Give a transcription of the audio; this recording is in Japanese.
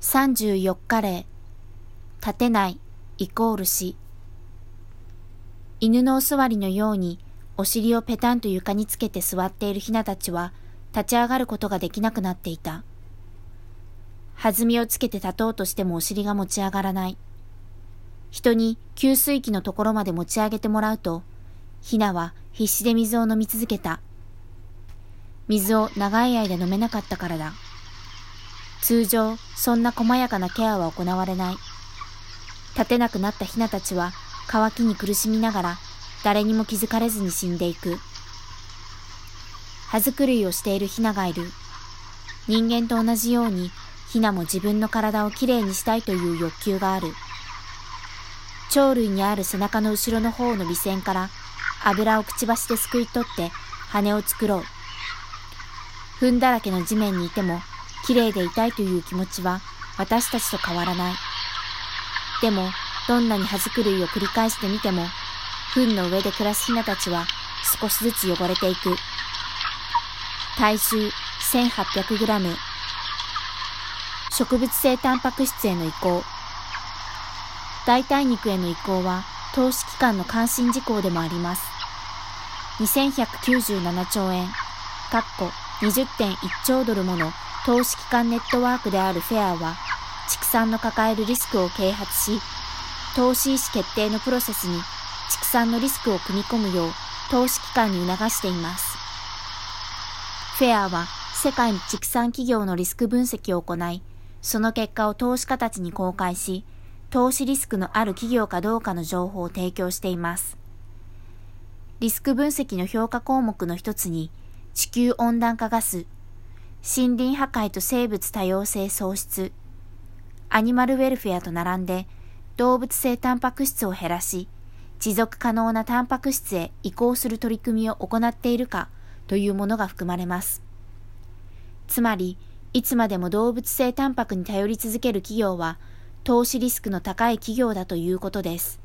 34日例、立てないイコール死。犬のお座りのようにお尻をペタンと床につけて座っているヒナたちは立ち上がることができなくなっていた。弾みをつけて立とうとしてもお尻が持ち上がらない。人に給水器のところまで持ち上げてもらうと、ヒナは必死で水を飲み続けた。水を長い間飲めなかったからだ。通常、そんな細やかなケアは行われない。立てなくなったヒナたちは、乾きに苦しみながら、誰にも気づかれずに死んでいく。葉作りをしているヒナがいる。人間と同じように、ヒナも自分の体をきれいにしたいという欲求がある。鳥類にある背中の後ろの方の尾線から油をくちばしですくい取って羽を作ろう。糞だらけの地面にいても綺麗でいたいという気持ちは私たちと変わらない。でも、どんなに葉作りを繰り返してみても、糞の上で暮らすヒナたちは少しずつ汚れていく。体重 1800g。植物性タンパク質への移行。代替肉への移行は投資機関の関心事項でもあります。2197兆円、かっこ20.1兆ドルもの投資機関ネットワークであるフェアは、畜産の抱えるリスクを啓発し、投資意思決定のプロセスに畜産のリスクを組み込むよう投資機関に促しています。フェアは世界の畜産企業のリスク分析を行い、その結果を投資家たちに公開し、投資リスクのある企業かどうかの情報を提供しています。リスク分析の評価項目の一つに、地球温暖化ガス、森林破壊と生物多様性喪失、アニマルウェルフェアと並んで動物性タンパク質を減らし、持続可能なタンパク質へ移行する取り組みを行っているかというものが含まれます。つまり、いつまでも動物性タンパクに頼り続ける企業は、投資リスクの高い企業だということです。